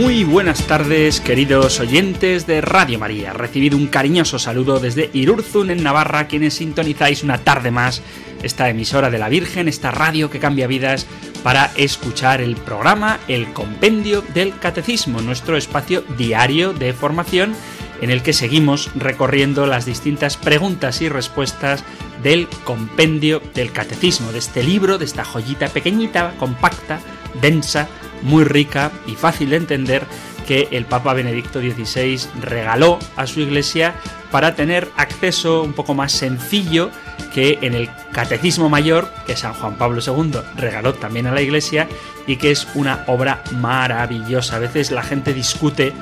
Muy buenas tardes, queridos oyentes de Radio María. Recibido un cariñoso saludo desde Irurzun, en Navarra, quienes sintonizáis una tarde más esta emisora de la Virgen, esta radio que cambia vidas, para escuchar el programa El Compendio del Catecismo, nuestro espacio diario de formación en el que seguimos recorriendo las distintas preguntas y respuestas del Compendio del Catecismo, de este libro, de esta joyita pequeñita, compacta, densa, muy rica y fácil de entender que el Papa Benedicto XVI regaló a su iglesia para tener acceso un poco más sencillo que en el Catecismo Mayor, que San Juan Pablo II regaló también a la iglesia y que es una obra maravillosa. A veces la gente discute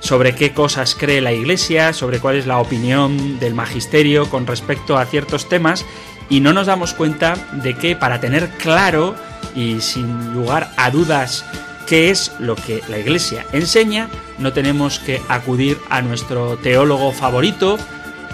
sobre qué cosas cree la iglesia, sobre cuál es la opinión del magisterio con respecto a ciertos temas y no nos damos cuenta de que para tener claro y sin lugar a dudas qué es lo que la Iglesia enseña, no tenemos que acudir a nuestro teólogo favorito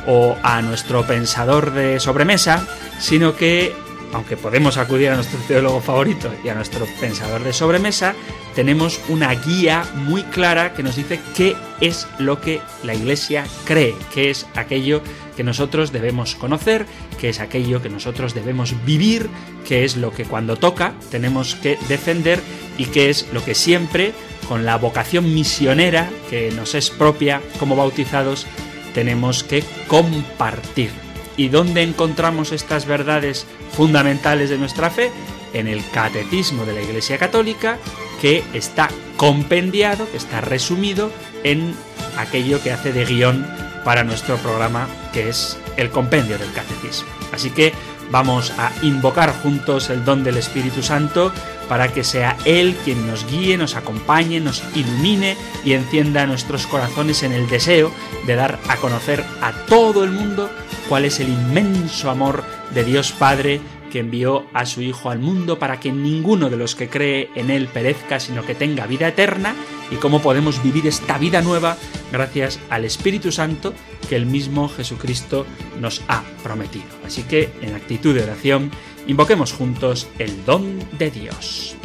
o a nuestro pensador de sobremesa, sino que, aunque podemos acudir a nuestro teólogo favorito y a nuestro pensador de sobremesa, tenemos una guía muy clara que nos dice qué es lo que la Iglesia cree, qué es aquello que nosotros debemos conocer, qué es aquello que nosotros debemos vivir, qué es lo que cuando toca tenemos que defender y qué es lo que siempre, con la vocación misionera que nos es propia como bautizados, tenemos que compartir. ¿Y dónde encontramos estas verdades fundamentales de nuestra fe? En el Catecismo de la Iglesia Católica, que está compendiado, que está resumido en aquello que hace de guion para nuestro programa, que es el compendio del catecismo. Así que vamos a invocar juntos el don del Espíritu Santo para que sea Él quien nos guíe, nos acompañe, nos ilumine y encienda nuestros corazones en el deseo de dar a conocer a todo el mundo cuál es el inmenso amor de Dios Padre que envió a su Hijo al mundo para que ninguno de los que cree en Él perezca, sino que tenga vida eterna, y cómo podemos vivir esta vida nueva gracias al Espíritu Santo que el mismo Jesucristo nos ha prometido. Así que, en actitud de oración, invoquemos juntos el don de Dios.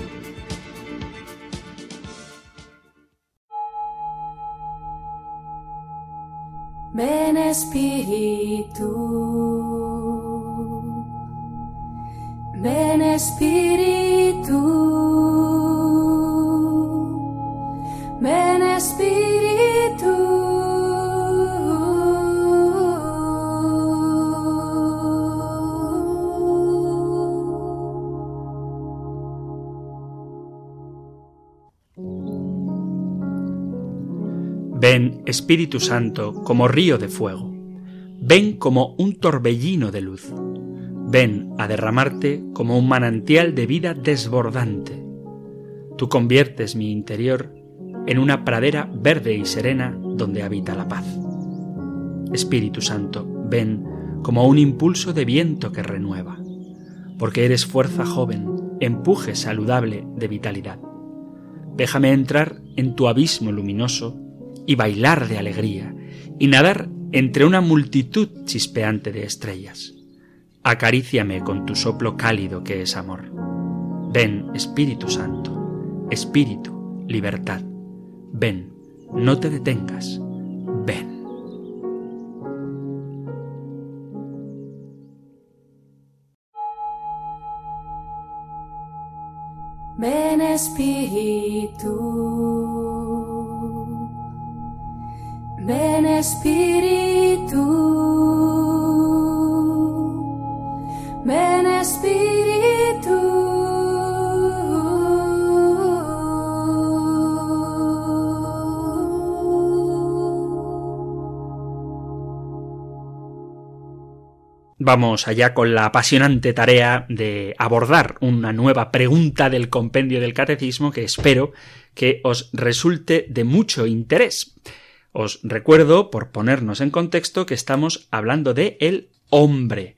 Ven Espíritu. Ven Espíritu, ven Espíritu. Ven Espíritu Santo como río de fuego, ven como un torbellino de luz. Ven a derramarte como un manantial de vida desbordante. Tú conviertes mi interior en una pradera verde y serena donde habita la paz. Espíritu Santo, ven como un impulso de viento que renueva, porque eres fuerza joven, empuje saludable de vitalidad. Déjame entrar en tu abismo luminoso y bailar de alegría y nadar entre una multitud chispeante de estrellas. Acaríciame con tu soplo cálido que es amor. Ven, Espíritu Santo, Espíritu, libertad. Ven, no te detengas. Ven. Ven Espíritu. Ven Espíritu. Ven Espíritu. Vamos allá con la apasionante tarea de abordar una nueva pregunta del compendio del catecismo que espero que os resulte de mucho interés. Os recuerdo, por ponernos en contexto, que estamos hablando de el hombre,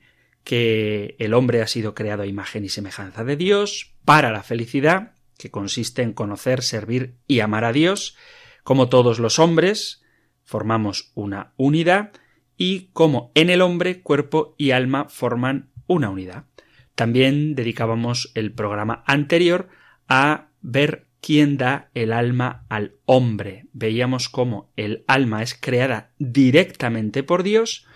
que el hombre ha sido creado a imagen y semejanza de Dios para la felicidad, que consiste en conocer, servir y amar a Dios, como todos los hombres, formamos una unidad, y como en el hombre cuerpo y alma forman una unidad. También dedicábamos el programa anterior a ver quién da el alma al hombre. Veíamos cómo el alma es creada directamente por Dios,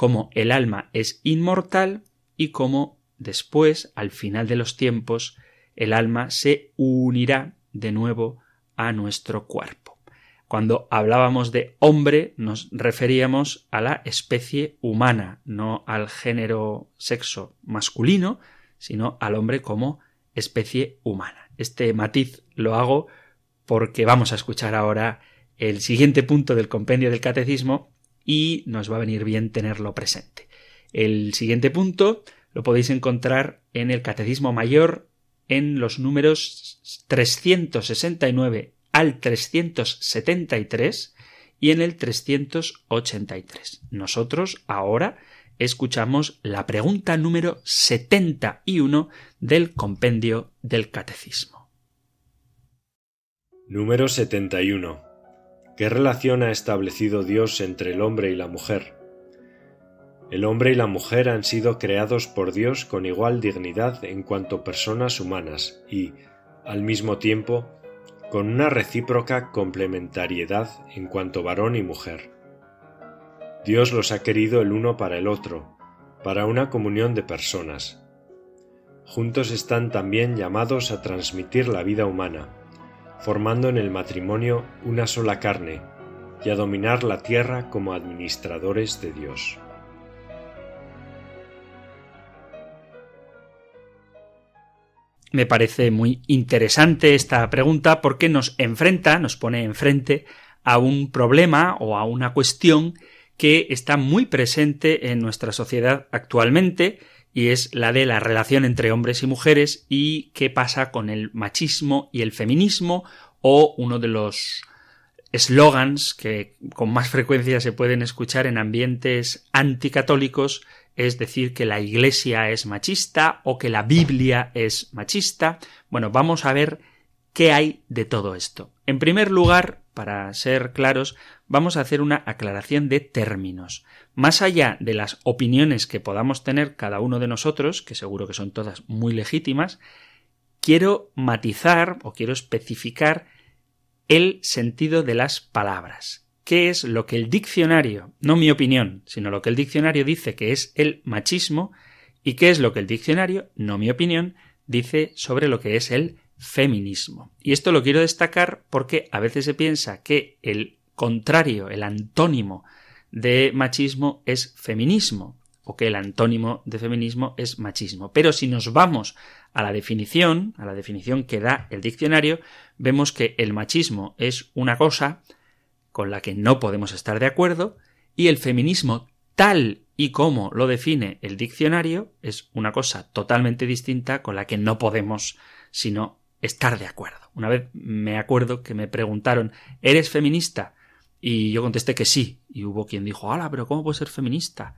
cómo el alma es inmortal y cómo después, al final de los tiempos, el alma se unirá de nuevo a nuestro cuerpo. Cuando hablábamos de hombre nos referíamos a la especie humana, no al género sexo masculino, sino al hombre como especie humana. Este matiz lo hago porque vamos a escuchar ahora el siguiente punto del compendio del catecismo y nos va a venir bien tenerlo presente. El siguiente punto lo podéis encontrar en el Catecismo Mayor en los números 369 al 373 y en el 383. Nosotros ahora escuchamos la pregunta número 71 del compendio del Catecismo. Número 71. ¿Qué relación ha establecido Dios entre el hombre y la mujer? El hombre y la mujer han sido creados por Dios con igual dignidad en cuanto personas humanas y, al mismo tiempo, con una recíproca complementariedad en cuanto varón y mujer. Dios los ha querido el uno para el otro, para una comunión de personas. Juntos están también llamados a transmitir la vida humana, formando en el matrimonio una sola carne y a dominar la tierra como administradores de Dios. Me parece muy interesante esta pregunta porque nos enfrenta, nos pone enfrente a un problema o a una cuestión que está muy presente en nuestra sociedad actualmente y es la de la relación entre hombres y mujeres y qué pasa con el machismo y el feminismo o uno de los eslogans que con más frecuencia se pueden escuchar en ambientes anticatólicos es decir que la Iglesia es machista o que la Biblia es machista. Bueno, vamos a ver qué hay de todo esto. En primer lugar, para ser claros, vamos a hacer una aclaración de términos. Más allá de las opiniones que podamos tener cada uno de nosotros, que seguro que son todas muy legítimas, quiero matizar o quiero especificar el sentido de las palabras qué es lo que el diccionario, no mi opinión, sino lo que el diccionario dice que es el machismo y qué es lo que el diccionario, no mi opinión, dice sobre lo que es el feminismo. Y esto lo quiero destacar porque a veces se piensa que el contrario, el antónimo de machismo es feminismo, o que el antónimo de feminismo es machismo. Pero si nos vamos a la definición, a la definición que da el diccionario, vemos que el machismo es una cosa con la que no podemos estar de acuerdo, y el feminismo tal y como lo define el diccionario es una cosa totalmente distinta con la que no podemos sino estar de acuerdo. Una vez me acuerdo que me preguntaron ¿Eres feminista? Y yo contesté que sí, y hubo quien dijo ¡Hala, pero cómo puedo ser feminista?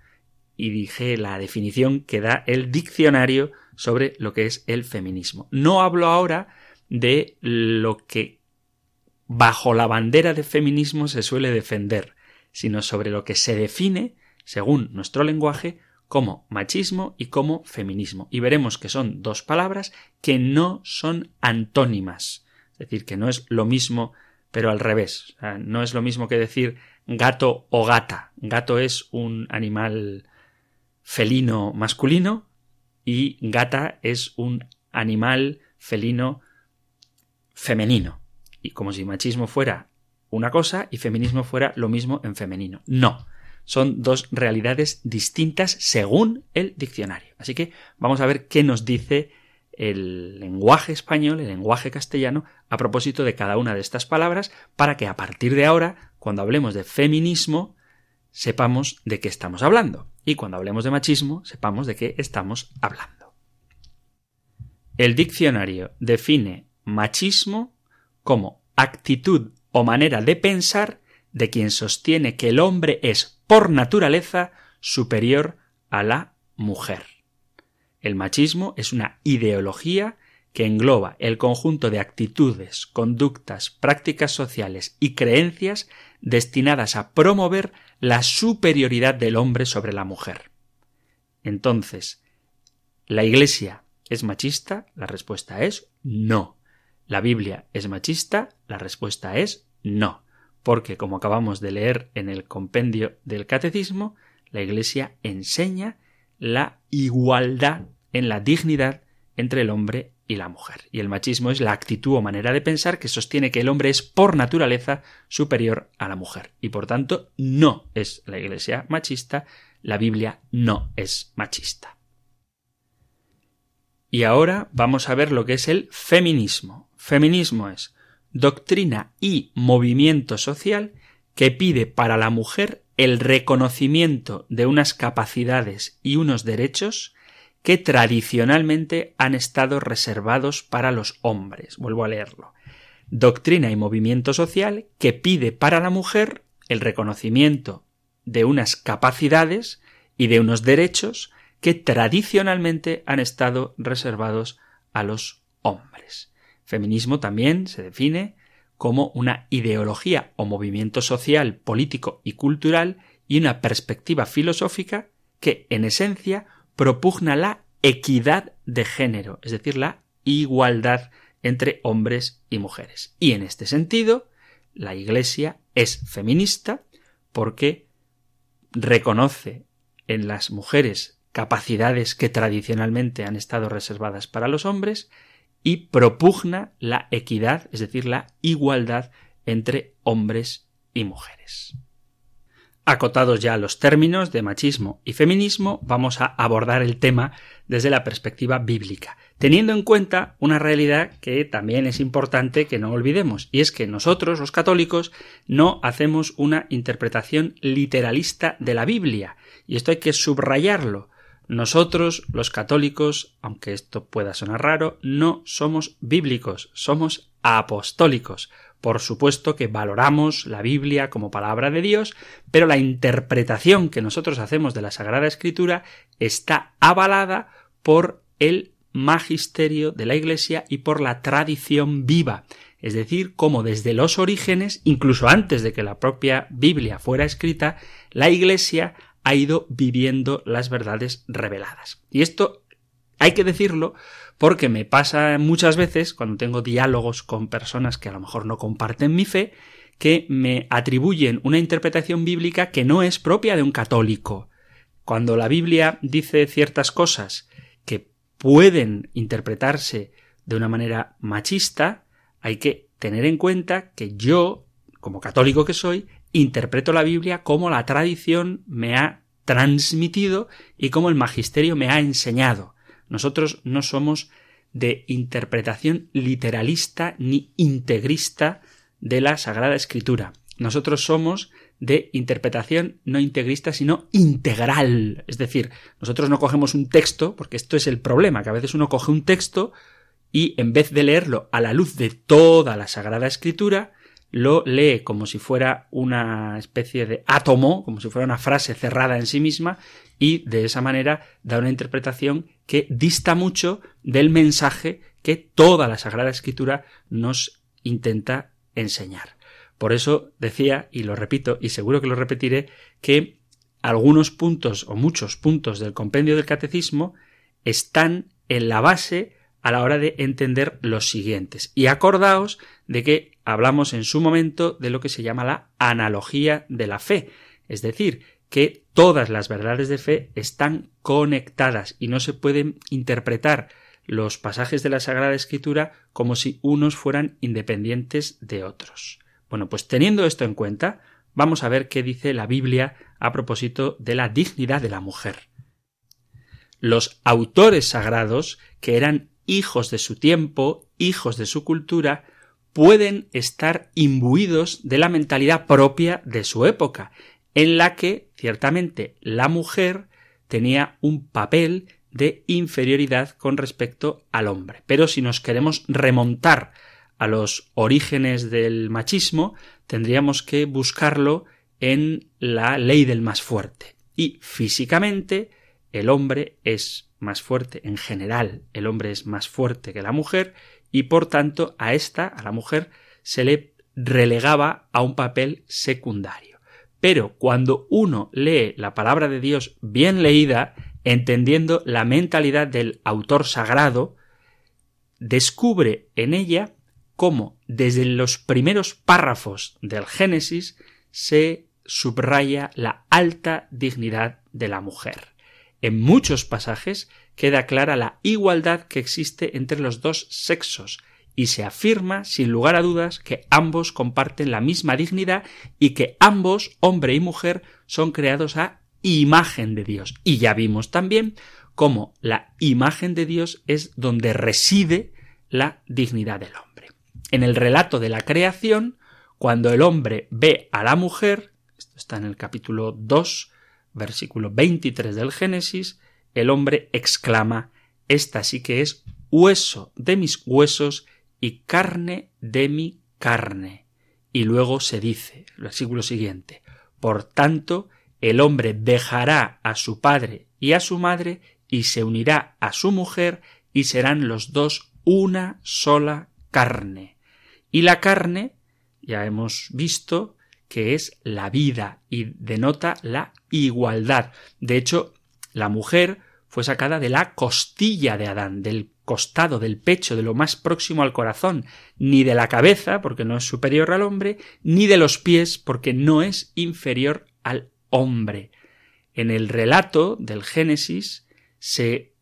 Y dije la definición que da el diccionario sobre lo que es el feminismo. No hablo ahora de lo que bajo la bandera de feminismo se suele defender, sino sobre lo que se define, según nuestro lenguaje, como machismo y como feminismo. Y veremos que son dos palabras que no son antónimas. Es decir, que no es lo mismo, pero al revés. no es lo mismo que decir gato o gata. Gato es un animal felino masculino y gata es un animal felino femenino y como si machismo fuera una cosa y feminismo fuera lo mismo en femenino. No, son dos realidades distintas según el diccionario. Así que vamos a ver qué nos dice el lenguaje español, el lenguaje castellano, a propósito de cada una de estas palabras, para que a partir de ahora, cuando hablemos de feminismo, sepamos de qué estamos hablando. Y cuando hablemos de machismo, sepamos de qué estamos hablando. El diccionario define machismo como actitud o manera de pensar de quien sostiene que el hombre es, por naturaleza, superior a la mujer. El machismo es una ideología que engloba el conjunto de actitudes, conductas, prácticas sociales y creencias destinadas a promover la superioridad del hombre sobre la mujer. Entonces, ¿la Iglesia es machista? La respuesta es no. ¿La Biblia es machista? La respuesta es no. Porque, como acabamos de leer en el compendio del Catecismo, la Iglesia enseña la igualdad en la dignidad entre el hombre y la mujer. Y el machismo es la actitud o manera de pensar que sostiene que el hombre es por naturaleza superior a la mujer. Y por tanto no es la Iglesia machista, la Biblia no es machista. Y ahora vamos a ver lo que es el feminismo. Feminismo es doctrina y movimiento social que pide para la mujer el reconocimiento de unas capacidades y unos derechos que tradicionalmente han estado reservados para los hombres. Vuelvo a leerlo. Doctrina y movimiento social que pide para la mujer el reconocimiento de unas capacidades y de unos derechos que tradicionalmente han estado reservados a los hombres. Feminismo también se define como una ideología o movimiento social, político y cultural y una perspectiva filosófica que, en esencia, propugna la equidad de género, es decir, la igualdad entre hombres y mujeres. Y en este sentido, la Iglesia es feminista porque reconoce en las mujeres capacidades que tradicionalmente han estado reservadas para los hombres y propugna la equidad, es decir, la igualdad entre hombres y mujeres. Acotados ya los términos de machismo y feminismo, vamos a abordar el tema desde la perspectiva bíblica, teniendo en cuenta una realidad que también es importante que no olvidemos, y es que nosotros, los católicos, no hacemos una interpretación literalista de la Biblia, y esto hay que subrayarlo. Nosotros, los católicos, aunque esto pueda sonar raro, no somos bíblicos, somos apostólicos. Por supuesto que valoramos la Biblia como palabra de Dios, pero la interpretación que nosotros hacemos de la Sagrada Escritura está avalada por el magisterio de la Iglesia y por la tradición viva, es decir, como desde los orígenes, incluso antes de que la propia Biblia fuera escrita, la Iglesia ha ido viviendo las verdades reveladas. Y esto hay que decirlo porque me pasa muchas veces cuando tengo diálogos con personas que a lo mejor no comparten mi fe, que me atribuyen una interpretación bíblica que no es propia de un católico. Cuando la Biblia dice ciertas cosas que pueden interpretarse de una manera machista, hay que tener en cuenta que yo, como católico que soy, interpreto la Biblia como la tradición me ha transmitido y como el magisterio me ha enseñado. Nosotros no somos de interpretación literalista ni integrista de la Sagrada Escritura. Nosotros somos de interpretación no integrista, sino integral. Es decir, nosotros no cogemos un texto, porque esto es el problema, que a veces uno coge un texto y en vez de leerlo a la luz de toda la Sagrada Escritura, lo lee como si fuera una especie de átomo, como si fuera una frase cerrada en sí misma, y de esa manera da una interpretación que dista mucho del mensaje que toda la Sagrada Escritura nos intenta enseñar. Por eso decía, y lo repito, y seguro que lo repetiré, que algunos puntos o muchos puntos del compendio del catecismo están en la base a la hora de entender los siguientes. Y acordaos de que hablamos en su momento de lo que se llama la analogía de la fe, es decir, que todas las verdades de fe están conectadas y no se pueden interpretar los pasajes de la Sagrada Escritura como si unos fueran independientes de otros. Bueno, pues teniendo esto en cuenta, vamos a ver qué dice la Biblia a propósito de la dignidad de la mujer. Los autores sagrados, que eran hijos de su tiempo, hijos de su cultura, pueden estar imbuidos de la mentalidad propia de su época, en la que ciertamente la mujer tenía un papel de inferioridad con respecto al hombre. Pero si nos queremos remontar a los orígenes del machismo, tendríamos que buscarlo en la ley del más fuerte. Y físicamente el hombre es más fuerte en general, el hombre es más fuerte que la mujer y por tanto a esta, a la mujer, se le relegaba a un papel secundario. Pero cuando uno lee la palabra de Dios bien leída, entendiendo la mentalidad del autor sagrado, descubre en ella cómo desde los primeros párrafos del Génesis se subraya la alta dignidad de la mujer. En muchos pasajes queda clara la igualdad que existe entre los dos sexos, y se afirma sin lugar a dudas que ambos comparten la misma dignidad y que ambos, hombre y mujer, son creados a imagen de Dios. Y ya vimos también cómo la imagen de Dios es donde reside la dignidad del hombre. En el relato de la creación, cuando el hombre ve a la mujer, esto está en el capítulo 2, versículo 23 del Génesis, el hombre exclama, esta sí que es hueso de mis huesos y carne de mi carne. Y luego se dice, el versículo siguiente, por tanto, el hombre dejará a su padre y a su madre y se unirá a su mujer y serán los dos una sola carne. Y la carne, ya hemos visto, que es la vida y denota la igualdad. De hecho, la mujer fue sacada de la costilla de Adán, del costado, del pecho, de lo más próximo al corazón, ni de la cabeza, porque no es superior al hombre, ni de los pies, porque no es inferior al hombre. En el relato del Génesis se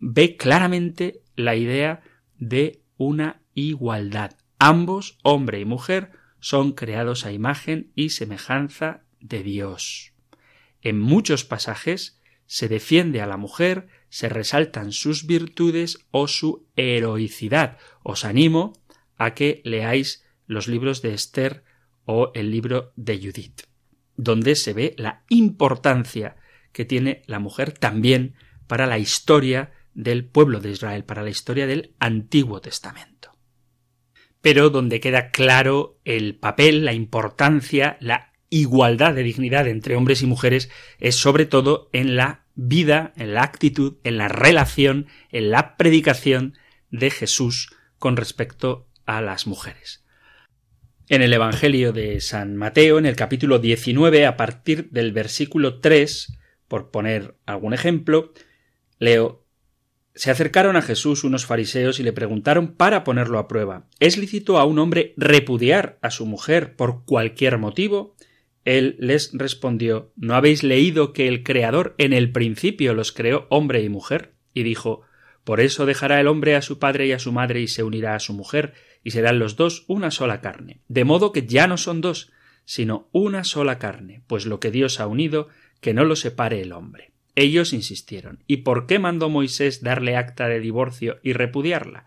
ve claramente la idea de una igualdad. Ambos, hombre y mujer, son creados a imagen y semejanza de Dios. En muchos pasajes se defiende a la mujer, se resaltan sus virtudes o su heroicidad. Os animo a que leáis los libros de Esther o el libro de Judith, donde se ve la importancia que tiene la mujer también para la historia del pueblo de Israel, para la historia del Antiguo Testamento. Pero donde queda claro el papel, la importancia, la igualdad de dignidad entre hombres y mujeres es sobre todo en la vida, en la actitud, en la relación, en la predicación de Jesús con respecto a las mujeres. En el Evangelio de San Mateo, en el capítulo 19, a partir del versículo 3, por poner algún ejemplo, leo se acercaron a Jesús unos fariseos y le preguntaron para ponerlo a prueba ¿Es lícito a un hombre repudiar a su mujer por cualquier motivo? Él les respondió ¿No habéis leído que el Creador en el principio los creó hombre y mujer? Y dijo Por eso dejará el hombre a su padre y a su madre y se unirá a su mujer, y serán los dos una sola carne. De modo que ya no son dos, sino una sola carne, pues lo que Dios ha unido, que no lo separe el hombre. Ellos insistieron ¿Y por qué mandó Moisés darle acta de divorcio y repudiarla?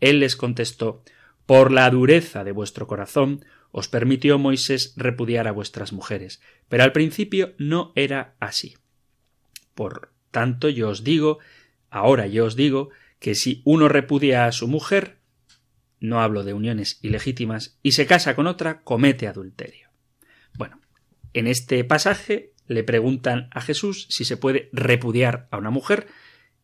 Él les contestó Por la dureza de vuestro corazón os permitió Moisés repudiar a vuestras mujeres, pero al principio no era así. Por tanto, yo os digo, ahora yo os digo, que si uno repudia a su mujer, no hablo de uniones ilegítimas, y se casa con otra, comete adulterio. Bueno, en este pasaje le preguntan a Jesús si se puede repudiar a una mujer,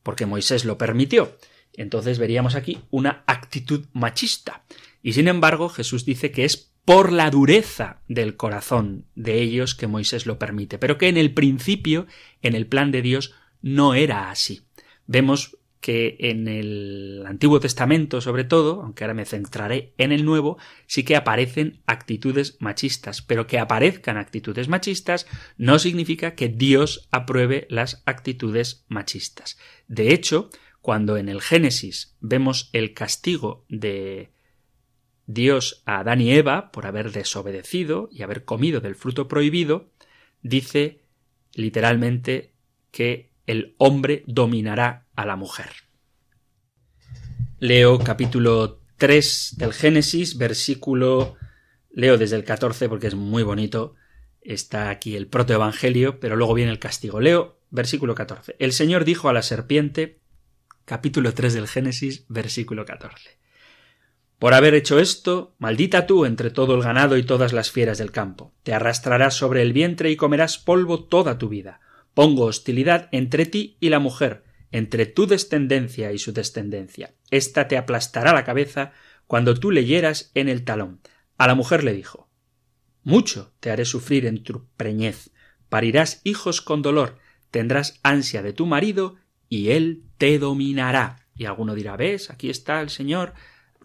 porque Moisés lo permitió. Entonces veríamos aquí una actitud machista. Y sin embargo, Jesús dice que es por la dureza del corazón de ellos que Moisés lo permite, pero que en el principio, en el plan de Dios, no era así. Vemos que en el Antiguo Testamento, sobre todo, aunque ahora me centraré en el Nuevo, sí que aparecen actitudes machistas, pero que aparezcan actitudes machistas no significa que Dios apruebe las actitudes machistas. De hecho, cuando en el Génesis vemos el castigo de Dios a Adán y Eva por haber desobedecido y haber comido del fruto prohibido, dice literalmente que el hombre dominará a la mujer. Leo capítulo 3 del Génesis, versículo leo desde el 14 porque es muy bonito. Está aquí el protoevangelio, pero luego viene el castigo. Leo versículo 14. El Señor dijo a la serpiente, capítulo 3 del Génesis, versículo 14. Por haber hecho esto, maldita tú entre todo el ganado y todas las fieras del campo. Te arrastrarás sobre el vientre y comerás polvo toda tu vida. Pongo hostilidad entre ti y la mujer, entre tu descendencia y su descendencia. Esta te aplastará la cabeza cuando tú le hieras en el talón. A la mujer le dijo Mucho te haré sufrir en tu preñez. Parirás hijos con dolor, tendrás ansia de tu marido y él te dominará. Y alguno dirá, ves, aquí está el Señor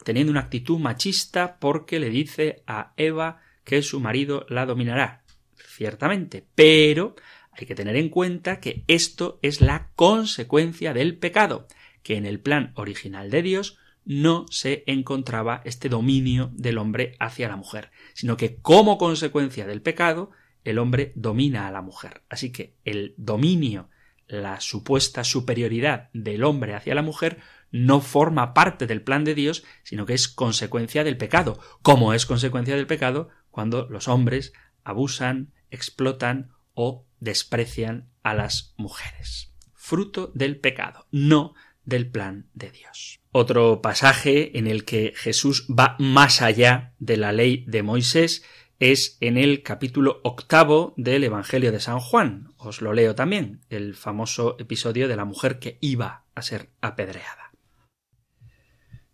teniendo una actitud machista porque le dice a Eva que su marido la dominará. Ciertamente, pero hay que tener en cuenta que esto es la consecuencia del pecado, que en el plan original de Dios no se encontraba este dominio del hombre hacia la mujer, sino que como consecuencia del pecado el hombre domina a la mujer. Así que el dominio, la supuesta superioridad del hombre hacia la mujer no forma parte del plan de Dios, sino que es consecuencia del pecado, como es consecuencia del pecado cuando los hombres abusan, explotan o desprecian a las mujeres. Fruto del pecado, no del plan de Dios. Otro pasaje en el que Jesús va más allá de la ley de Moisés es en el capítulo octavo del Evangelio de San Juan. Os lo leo también, el famoso episodio de la mujer que iba a ser apedreada.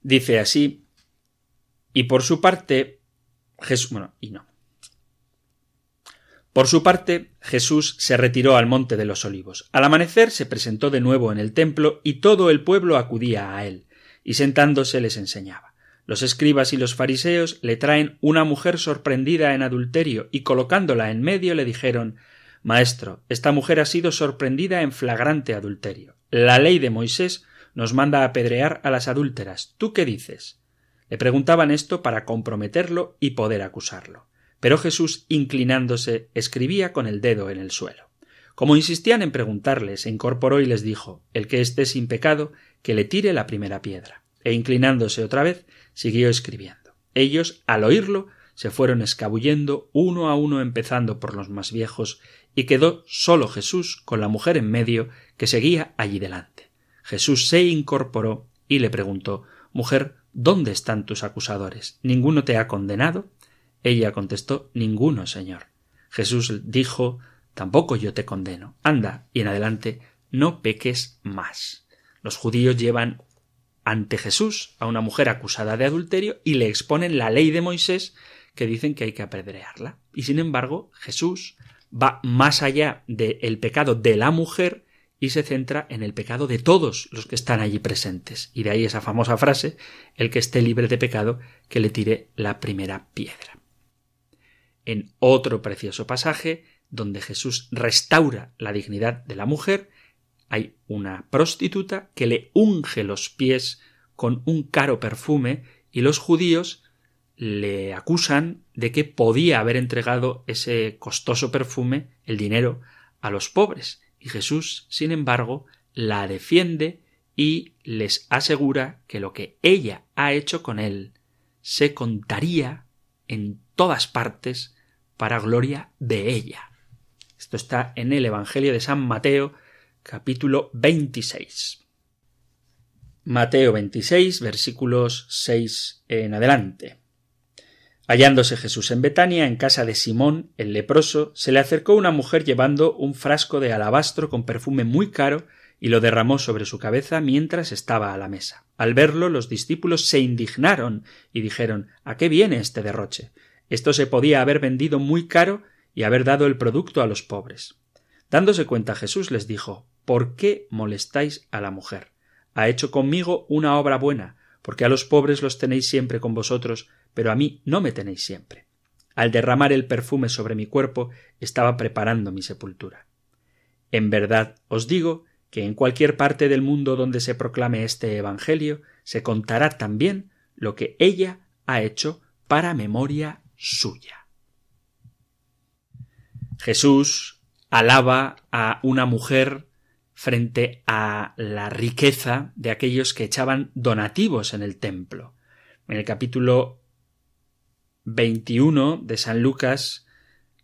Dice así, y por su parte, Jesús, bueno, y no. Por su parte, Jesús se retiró al monte de los olivos. Al amanecer se presentó de nuevo en el templo y todo el pueblo acudía a él, y sentándose les enseñaba. Los escribas y los fariseos le traen una mujer sorprendida en adulterio y colocándola en medio le dijeron Maestro, esta mujer ha sido sorprendida en flagrante adulterio. La ley de Moisés nos manda apedrear a las adúlteras. ¿Tú qué dices? Le preguntaban esto para comprometerlo y poder acusarlo. Pero Jesús, inclinándose, escribía con el dedo en el suelo. Como insistían en preguntarle, se incorporó y les dijo El que esté sin pecado, que le tire la primera piedra. E inclinándose otra vez, siguió escribiendo. Ellos, al oírlo, se fueron escabullendo uno a uno empezando por los más viejos, y quedó solo Jesús con la mujer en medio que seguía allí delante. Jesús se incorporó y le preguntó Mujer, ¿dónde están tus acusadores? ¿Ninguno te ha condenado? Ella contestó Ninguno, Señor. Jesús dijo Tampoco yo te condeno. Anda, y en adelante no peques más. Los judíos llevan ante Jesús a una mujer acusada de adulterio y le exponen la ley de Moisés que dicen que hay que apedrearla. Y sin embargo, Jesús va más allá del pecado de la mujer y se centra en el pecado de todos los que están allí presentes. Y de ahí esa famosa frase, el que esté libre de pecado, que le tire la primera piedra. En otro precioso pasaje, donde Jesús restaura la dignidad de la mujer, hay una prostituta que le unge los pies con un caro perfume y los judíos le acusan de que podía haber entregado ese costoso perfume, el dinero, a los pobres y Jesús, sin embargo, la defiende y les asegura que lo que ella ha hecho con él se contaría en todas partes para gloria de ella. Esto está en el Evangelio de San Mateo, capítulo 26. Mateo 26, versículos 6 en adelante. Hallándose Jesús en Betania, en casa de Simón, el leproso, se le acercó una mujer llevando un frasco de alabastro con perfume muy caro y lo derramó sobre su cabeza mientras estaba a la mesa. Al verlo, los discípulos se indignaron y dijeron ¿A qué viene este derroche? Esto se podía haber vendido muy caro y haber dado el producto a los pobres. Dándose cuenta Jesús les dijo ¿Por qué molestáis a la mujer? Ha hecho conmigo una obra buena, porque a los pobres los tenéis siempre con vosotros, pero a mí no me tenéis siempre. Al derramar el perfume sobre mi cuerpo estaba preparando mi sepultura. En verdad os digo que en cualquier parte del mundo donde se proclame este Evangelio se contará también lo que ella ha hecho para memoria suya. Jesús alaba a una mujer frente a la riqueza de aquellos que echaban donativos en el templo. En el capítulo 21 de San Lucas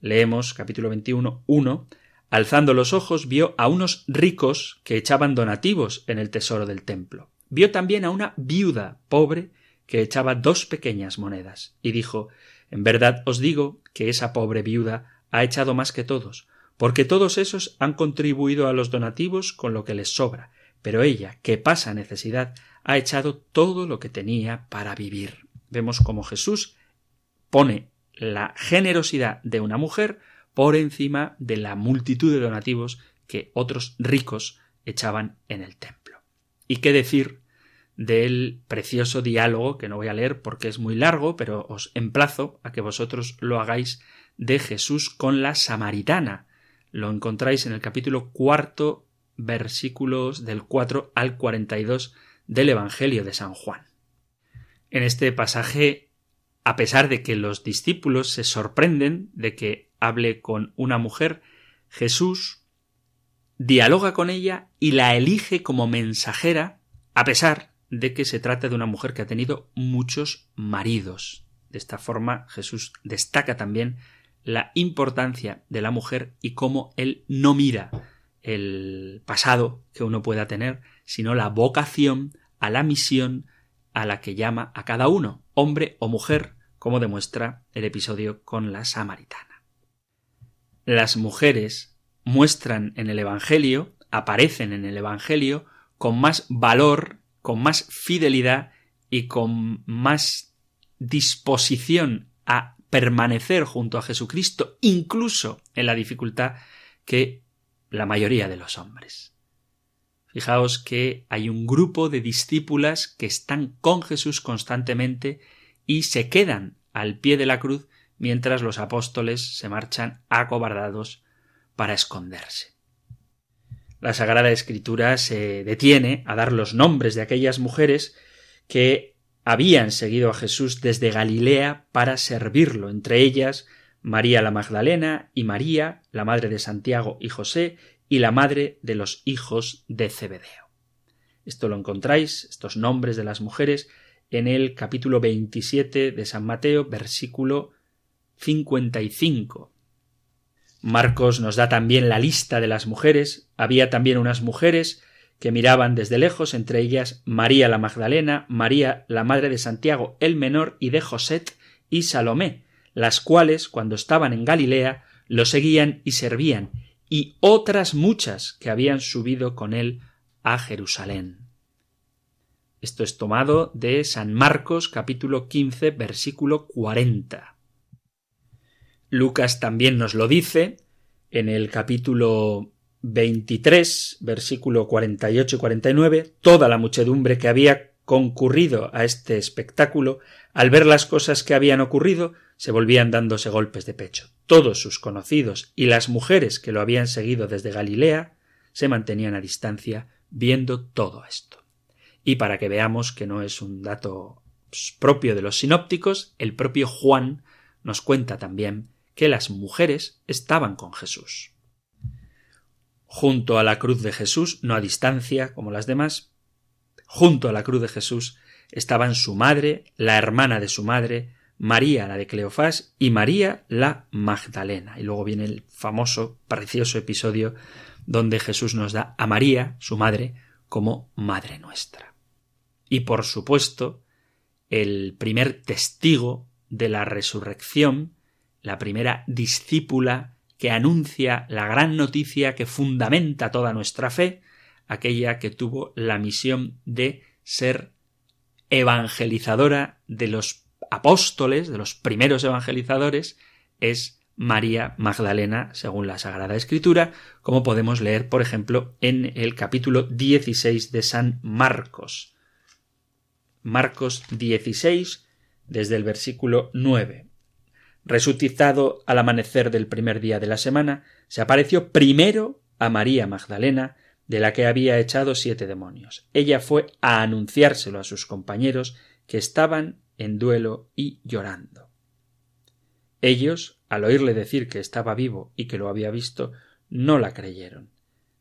leemos capítulo 21 1 alzando los ojos vio a unos ricos que echaban donativos en el tesoro del templo. Vio también a una viuda pobre que echaba dos pequeñas monedas, y dijo En verdad os digo que esa pobre viuda ha echado más que todos, porque todos esos han contribuido a los donativos con lo que les sobra, pero ella, que pasa necesidad, ha echado todo lo que tenía para vivir. Vemos cómo Jesús pone la generosidad de una mujer por encima de la multitud de donativos que otros ricos echaban en el templo. ¿Y qué decir del precioso diálogo, que no voy a leer porque es muy largo, pero os emplazo a que vosotros lo hagáis, de Jesús con la samaritana. Lo encontráis en el capítulo cuarto, versículos del 4 al 42 del Evangelio de San Juan. En este pasaje, a pesar de que los discípulos se sorprenden de que hable con una mujer, Jesús dialoga con ella y la elige como mensajera, a pesar de que se trata de una mujer que ha tenido muchos maridos. De esta forma Jesús destaca también la importancia de la mujer y cómo él no mira el pasado que uno pueda tener, sino la vocación a la misión a la que llama a cada uno, hombre o mujer, como demuestra el episodio con la samaritana. Las mujeres muestran en el Evangelio, aparecen en el Evangelio, con más valor, con más fidelidad y con más disposición a permanecer junto a Jesucristo, incluso en la dificultad que la mayoría de los hombres. Fijaos que hay un grupo de discípulas que están con Jesús constantemente y se quedan al pie de la cruz mientras los apóstoles se marchan acobardados para esconderse. La Sagrada Escritura se detiene a dar los nombres de aquellas mujeres que habían seguido a Jesús desde Galilea para servirlo, entre ellas María la Magdalena y María, la madre de Santiago y José, y la madre de los hijos de Zebedeo. Esto lo encontráis, estos nombres de las mujeres, en el capítulo 27 de San Mateo, versículo 55. Marcos nos da también la lista de las mujeres. Había también unas mujeres que miraban desde lejos, entre ellas María la Magdalena, María la madre de Santiago el menor y de Joset y Salomé, las cuales, cuando estaban en Galilea, lo seguían y servían, y otras muchas que habían subido con él a Jerusalén. Esto es tomado de San Marcos capítulo 15 versículo 40. Lucas también nos lo dice en el capítulo 23, versículo 48 y 49, toda la muchedumbre que había concurrido a este espectáculo, al ver las cosas que habían ocurrido, se volvían dándose golpes de pecho. Todos sus conocidos y las mujeres que lo habían seguido desde Galilea se mantenían a distancia viendo todo esto. Y para que veamos que no es un dato propio de los sinópticos, el propio Juan nos cuenta también que las mujeres estaban con Jesús junto a la cruz de Jesús, no a distancia como las demás, junto a la cruz de Jesús estaban su madre, la hermana de su madre, María la de Cleofás y María la Magdalena. Y luego viene el famoso, precioso episodio donde Jesús nos da a María, su madre, como madre nuestra. Y por supuesto, el primer testigo de la resurrección, la primera discípula que anuncia la gran noticia que fundamenta toda nuestra fe, aquella que tuvo la misión de ser evangelizadora de los apóstoles, de los primeros evangelizadores, es María Magdalena, según la Sagrada Escritura, como podemos leer, por ejemplo, en el capítulo 16 de San Marcos. Marcos 16, desde el versículo 9 resucitado al amanecer del primer día de la semana, se apareció primero a María Magdalena, de la que había echado siete demonios. Ella fue a anunciárselo a sus compañeros, que estaban en duelo y llorando. Ellos, al oírle decir que estaba vivo y que lo había visto, no la creyeron.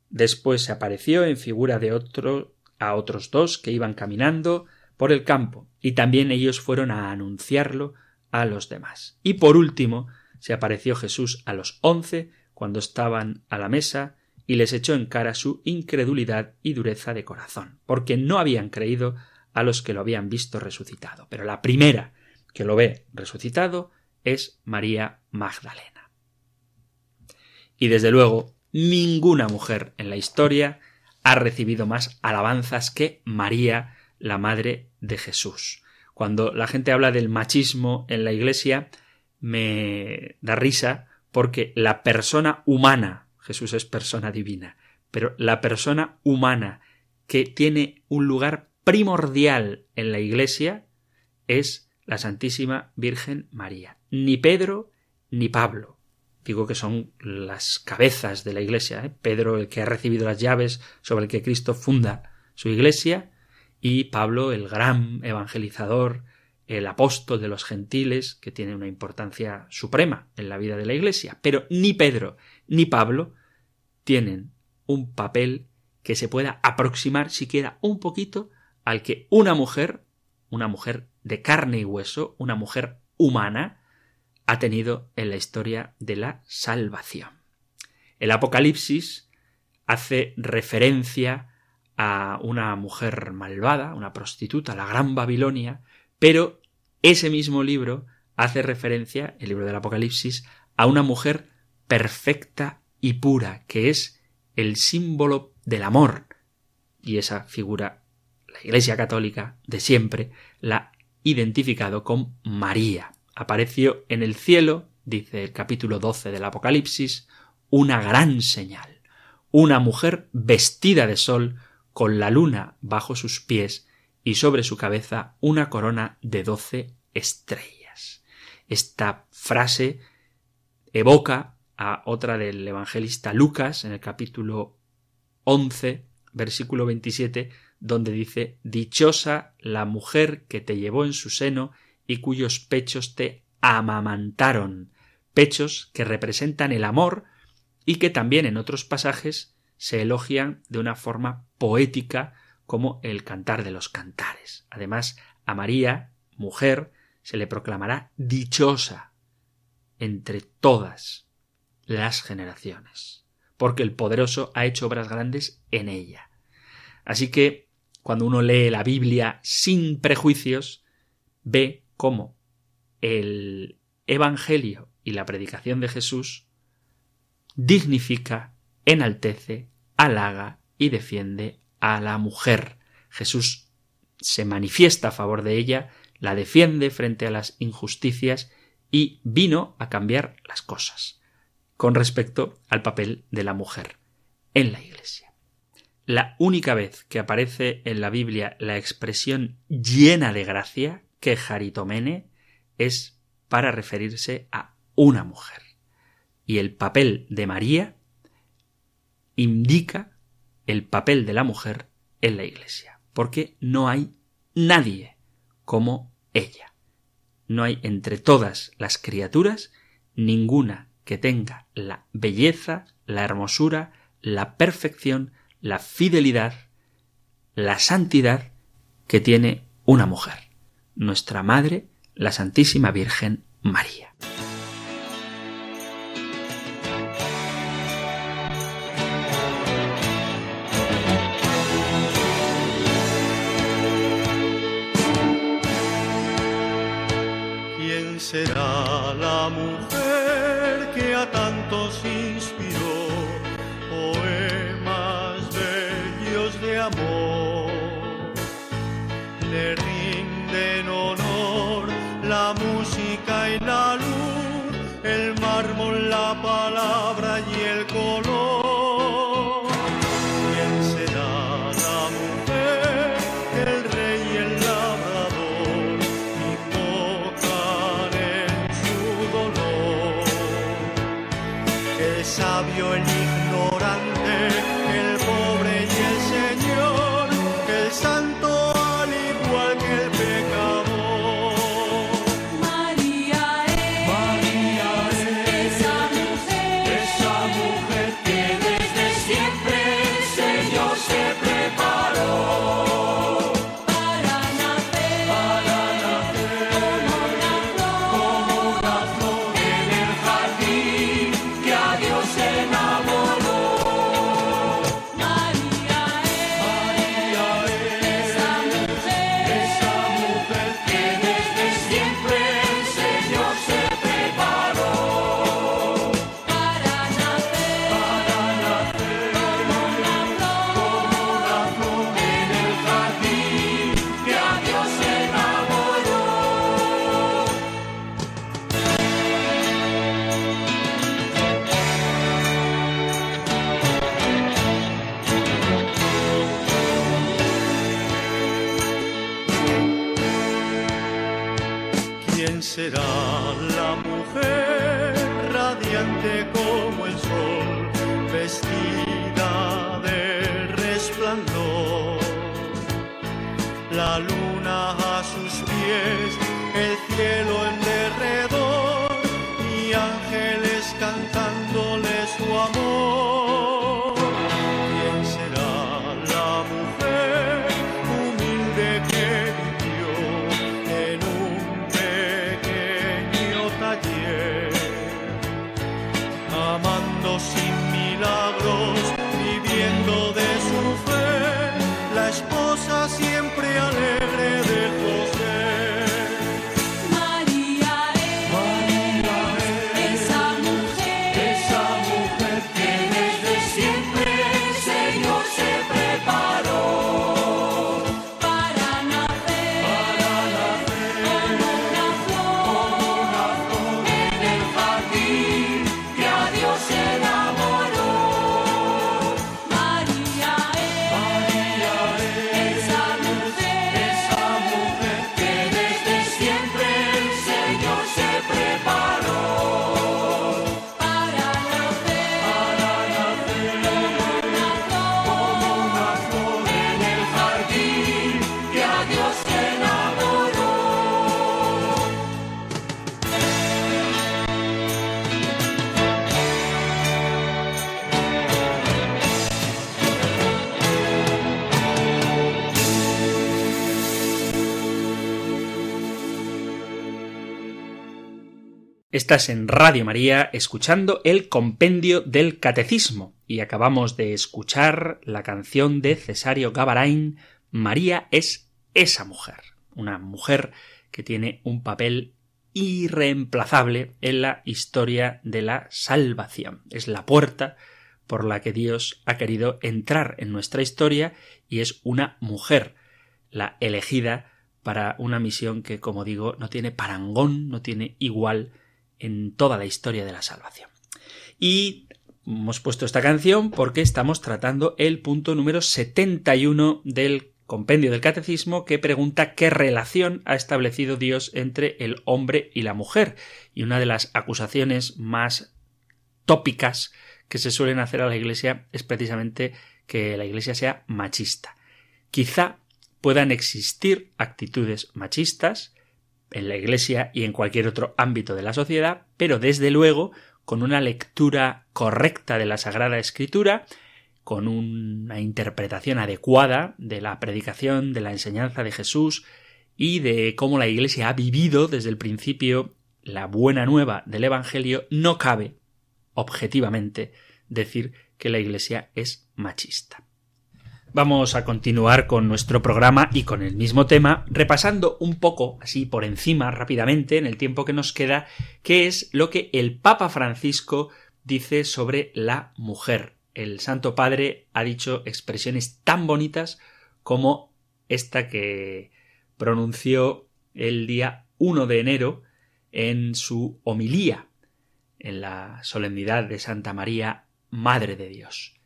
Después se apareció en figura de otro a otros dos que iban caminando por el campo, y también ellos fueron a anunciarlo a los demás. Y por último, se apareció Jesús a los once cuando estaban a la mesa y les echó en cara su incredulidad y dureza de corazón, porque no habían creído a los que lo habían visto resucitado. Pero la primera que lo ve resucitado es María Magdalena. Y desde luego, ninguna mujer en la historia ha recibido más alabanzas que María, la Madre de Jesús. Cuando la gente habla del machismo en la Iglesia, me da risa porque la persona humana, Jesús es persona divina, pero la persona humana que tiene un lugar primordial en la Iglesia es la Santísima Virgen María. Ni Pedro ni Pablo. Digo que son las cabezas de la Iglesia. ¿eh? Pedro, el que ha recibido las llaves sobre el que Cristo funda su Iglesia, y Pablo, el gran evangelizador, el apóstol de los gentiles, que tiene una importancia suprema en la vida de la Iglesia. Pero ni Pedro ni Pablo tienen un papel que se pueda aproximar siquiera un poquito al que una mujer, una mujer de carne y hueso, una mujer humana, ha tenido en la historia de la salvación. El Apocalipsis hace referencia a una mujer malvada, una prostituta, la Gran Babilonia, pero ese mismo libro hace referencia, el libro del Apocalipsis, a una mujer perfecta y pura, que es el símbolo del amor. Y esa figura, la Iglesia Católica de siempre, la ha identificado con María. Apareció en el cielo, dice el capítulo 12 del Apocalipsis, una gran señal. Una mujer vestida de sol, con la luna bajo sus pies y sobre su cabeza una corona de doce estrellas. Esta frase evoca a otra del evangelista Lucas en el capítulo 11, versículo 27, donde dice Dichosa la mujer que te llevó en su seno y cuyos pechos te amamantaron, pechos que representan el amor y que también en otros pasajes se elogian de una forma poética como el cantar de los cantares. Además, a María, mujer, se le proclamará dichosa entre todas las generaciones, porque el poderoso ha hecho obras grandes en ella. Así que, cuando uno lee la Biblia sin prejuicios, ve cómo el Evangelio y la predicación de Jesús dignifica, enaltece, halaga y defiende a la mujer. Jesús se manifiesta a favor de ella, la defiende frente a las injusticias y vino a cambiar las cosas con respecto al papel de la mujer en la Iglesia. La única vez que aparece en la Biblia la expresión llena de gracia, que jaritomene, es para referirse a una mujer. Y el papel de María indica el papel de la mujer en la Iglesia, porque no hay nadie como ella. No hay entre todas las criaturas ninguna que tenga la belleza, la hermosura, la perfección, la fidelidad, la santidad que tiene una mujer, nuestra Madre, la Santísima Virgen María. el sabio, el ignorante Estás en Radio María escuchando el compendio del Catecismo y acabamos de escuchar la canción de Cesario Gavarain María es esa mujer, una mujer que tiene un papel irreemplazable en la historia de la salvación. Es la puerta por la que Dios ha querido entrar en nuestra historia y es una mujer, la elegida para una misión que, como digo, no tiene parangón, no tiene igual en toda la historia de la salvación. Y hemos puesto esta canción porque estamos tratando el punto número 71 del compendio del catecismo que pregunta qué relación ha establecido Dios entre el hombre y la mujer. Y una de las acusaciones más tópicas que se suelen hacer a la Iglesia es precisamente que la Iglesia sea machista. Quizá puedan existir actitudes machistas en la Iglesia y en cualquier otro ámbito de la sociedad, pero desde luego con una lectura correcta de la Sagrada Escritura, con una interpretación adecuada de la predicación, de la enseñanza de Jesús y de cómo la Iglesia ha vivido desde el principio la buena nueva del Evangelio, no cabe, objetivamente, decir que la Iglesia es machista. Vamos a continuar con nuestro programa y con el mismo tema, repasando un poco, así por encima, rápidamente, en el tiempo que nos queda, qué es lo que el Papa Francisco dice sobre la mujer. El Santo Padre ha dicho expresiones tan bonitas como esta que pronunció el día 1 de enero en su homilía en la solemnidad de Santa María, Madre de Dios.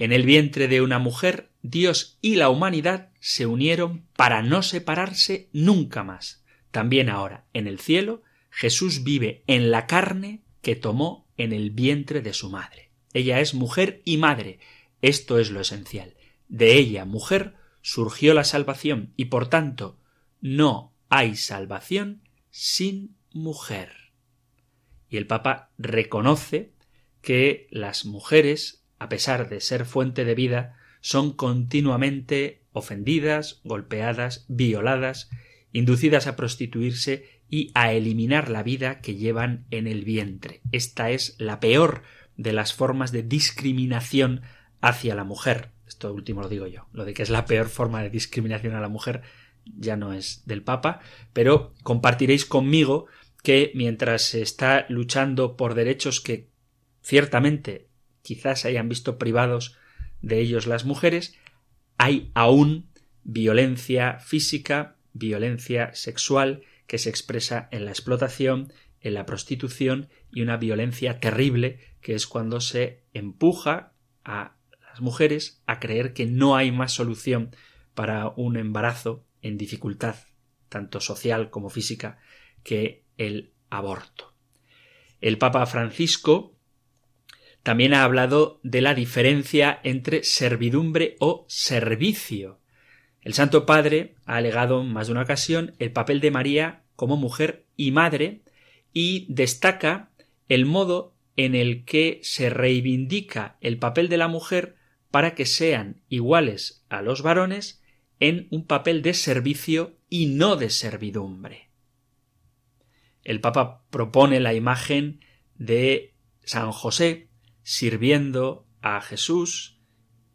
En el vientre de una mujer, Dios y la humanidad se unieron para no separarse nunca más. También ahora, en el cielo, Jesús vive en la carne que tomó en el vientre de su madre. Ella es mujer y madre. Esto es lo esencial. De ella, mujer, surgió la salvación y por tanto no hay salvación sin mujer. Y el Papa reconoce que las mujeres, a pesar de ser fuente de vida, son continuamente ofendidas, golpeadas, violadas, inducidas a prostituirse y a eliminar la vida que llevan en el vientre. Esta es la peor de las formas de discriminación hacia la mujer. Esto último lo digo yo. Lo de que es la peor forma de discriminación a la mujer ya no es del Papa, pero compartiréis conmigo que mientras se está luchando por derechos que ciertamente quizás hayan visto privados de ellos las mujeres, hay aún violencia física, violencia sexual que se expresa en la explotación, en la prostitución y una violencia terrible que es cuando se empuja a las mujeres a creer que no hay más solución para un embarazo en dificultad, tanto social como física, que el aborto. El Papa Francisco también ha hablado de la diferencia entre servidumbre o servicio. El Santo Padre ha alegado en más de una ocasión el papel de María como mujer y madre y destaca el modo en el que se reivindica el papel de la mujer para que sean iguales a los varones en un papel de servicio y no de servidumbre. El Papa propone la imagen de San José sirviendo a Jesús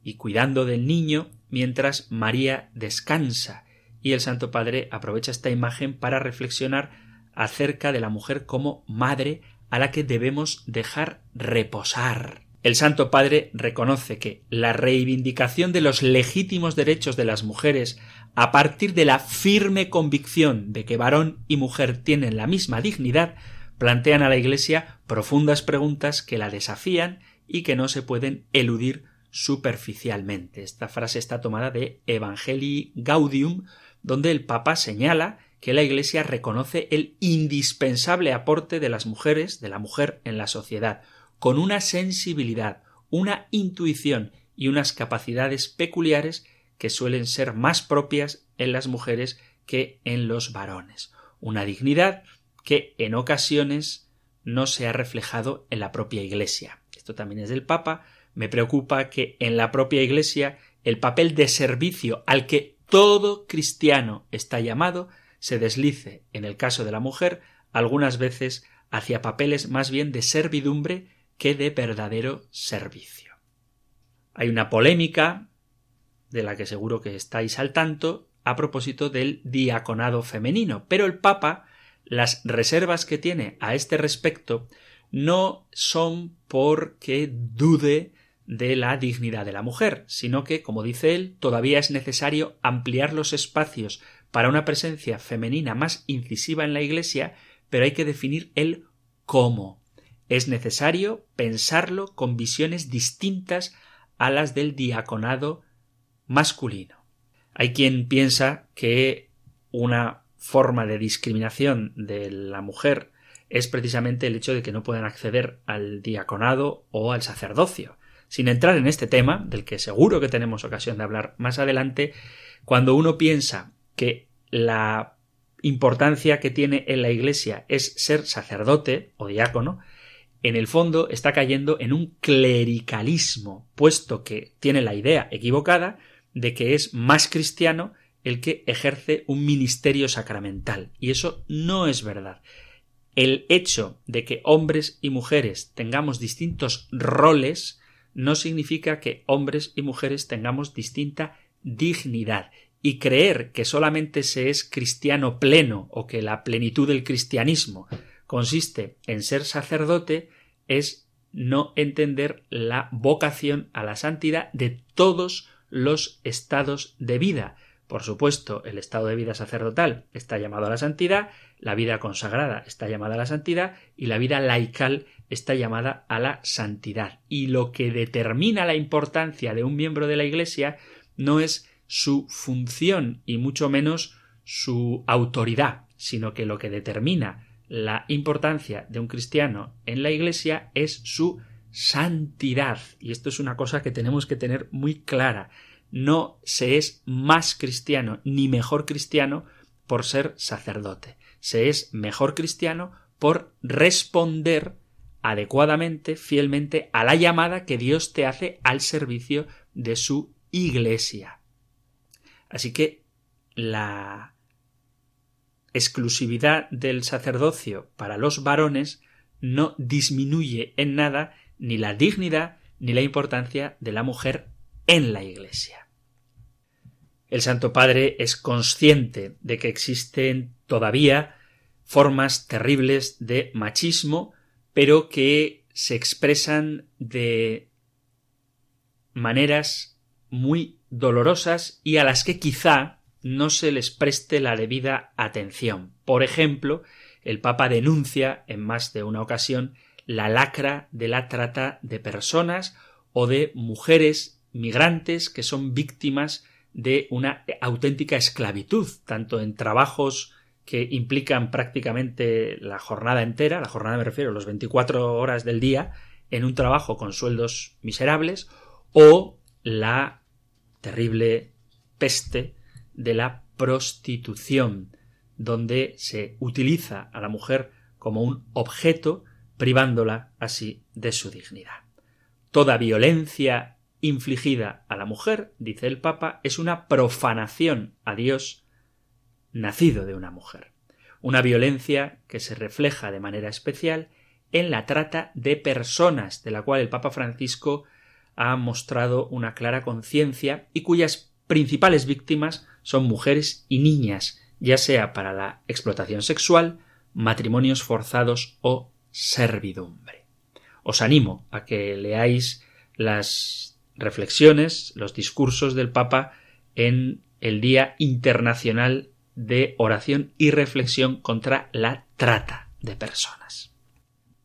y cuidando del niño mientras María descansa y el Santo Padre aprovecha esta imagen para reflexionar acerca de la mujer como madre a la que debemos dejar reposar. El Santo Padre reconoce que la reivindicación de los legítimos derechos de las mujeres a partir de la firme convicción de que varón y mujer tienen la misma dignidad plantean a la Iglesia profundas preguntas que la desafían y que no se pueden eludir superficialmente. Esta frase está tomada de Evangelii Gaudium, donde el Papa señala que la Iglesia reconoce el indispensable aporte de las mujeres, de la mujer en la sociedad, con una sensibilidad, una intuición y unas capacidades peculiares que suelen ser más propias en las mujeres que en los varones. Una dignidad que en ocasiones no se ha reflejado en la propia Iglesia. Esto también es del Papa. Me preocupa que en la propia Iglesia el papel de servicio al que todo cristiano está llamado se deslice, en el caso de la mujer, algunas veces hacia papeles más bien de servidumbre que de verdadero servicio. Hay una polémica, de la que seguro que estáis al tanto, a propósito del diaconado femenino, pero el Papa las reservas que tiene a este respecto no son porque dude de la dignidad de la mujer, sino que, como dice él, todavía es necesario ampliar los espacios para una presencia femenina más incisiva en la Iglesia, pero hay que definir el cómo. Es necesario pensarlo con visiones distintas a las del diaconado masculino. Hay quien piensa que una forma de discriminación de la mujer es precisamente el hecho de que no puedan acceder al diaconado o al sacerdocio. Sin entrar en este tema, del que seguro que tenemos ocasión de hablar más adelante, cuando uno piensa que la importancia que tiene en la Iglesia es ser sacerdote o diácono, en el fondo está cayendo en un clericalismo, puesto que tiene la idea equivocada de que es más cristiano el que ejerce un ministerio sacramental. Y eso no es verdad. El hecho de que hombres y mujeres tengamos distintos roles no significa que hombres y mujeres tengamos distinta dignidad. Y creer que solamente se es cristiano pleno o que la plenitud del cristianismo consiste en ser sacerdote es no entender la vocación a la santidad de todos los estados de vida, por supuesto, el estado de vida sacerdotal está llamado a la santidad, la vida consagrada está llamada a la santidad y la vida laical está llamada a la santidad. Y lo que determina la importancia de un miembro de la Iglesia no es su función y mucho menos su autoridad, sino que lo que determina la importancia de un cristiano en la Iglesia es su santidad. Y esto es una cosa que tenemos que tener muy clara no se es más cristiano ni mejor cristiano por ser sacerdote. Se es mejor cristiano por responder adecuadamente, fielmente a la llamada que Dios te hace al servicio de su iglesia. Así que la exclusividad del sacerdocio para los varones no disminuye en nada ni la dignidad ni la importancia de la mujer en la Iglesia. El Santo Padre es consciente de que existen todavía formas terribles de machismo, pero que se expresan de maneras muy dolorosas y a las que quizá no se les preste la debida atención. Por ejemplo, el Papa denuncia en más de una ocasión la lacra de la trata de personas o de mujeres migrantes que son víctimas de una auténtica esclavitud, tanto en trabajos que implican prácticamente la jornada entera, la jornada me refiero, los 24 horas del día, en un trabajo con sueldos miserables, o la terrible peste de la prostitución, donde se utiliza a la mujer como un objeto, privándola así de su dignidad. Toda violencia infligida a la mujer, dice el Papa, es una profanación a Dios nacido de una mujer. Una violencia que se refleja de manera especial en la trata de personas, de la cual el Papa Francisco ha mostrado una clara conciencia y cuyas principales víctimas son mujeres y niñas, ya sea para la explotación sexual, matrimonios forzados o servidumbre. Os animo a que leáis las reflexiones, los discursos del Papa en el Día Internacional de Oración y Reflexión contra la Trata de Personas.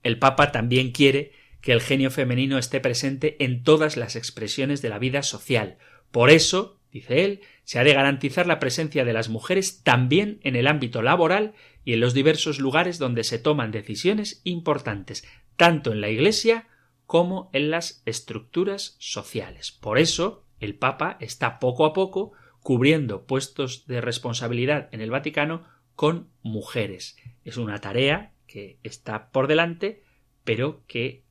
El Papa también quiere que el genio femenino esté presente en todas las expresiones de la vida social. Por eso, dice él, se ha de garantizar la presencia de las mujeres también en el ámbito laboral y en los diversos lugares donde se toman decisiones importantes, tanto en la Iglesia como en las estructuras sociales. Por eso, el Papa está poco a poco cubriendo puestos de responsabilidad en el Vaticano con mujeres. Es una tarea que está por delante, pero que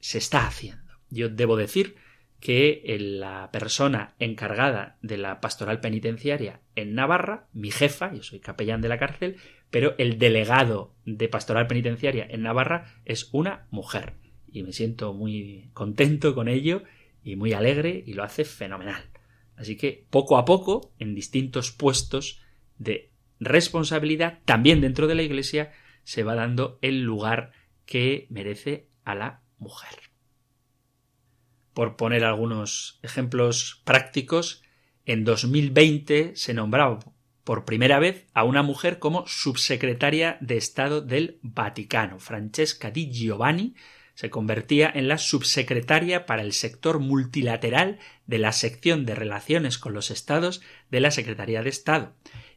se está haciendo. Yo debo decir que la persona encargada de la pastoral penitenciaria en Navarra, mi jefa, yo soy capellán de la cárcel, pero el delegado de pastoral penitenciaria en Navarra es una mujer. Y me siento muy contento con ello y muy alegre y lo hace fenomenal. Así que poco a poco, en distintos puestos de responsabilidad, también dentro de la Iglesia, se va dando el lugar que merece a la mujer. Por poner algunos ejemplos prácticos, en 2020 se nombraba por primera vez a una mujer como subsecretaria de Estado del Vaticano. Francesca Di Giovanni se convertía en la subsecretaria para el sector multilateral de la sección de relaciones con los estados de la Secretaría de Estado.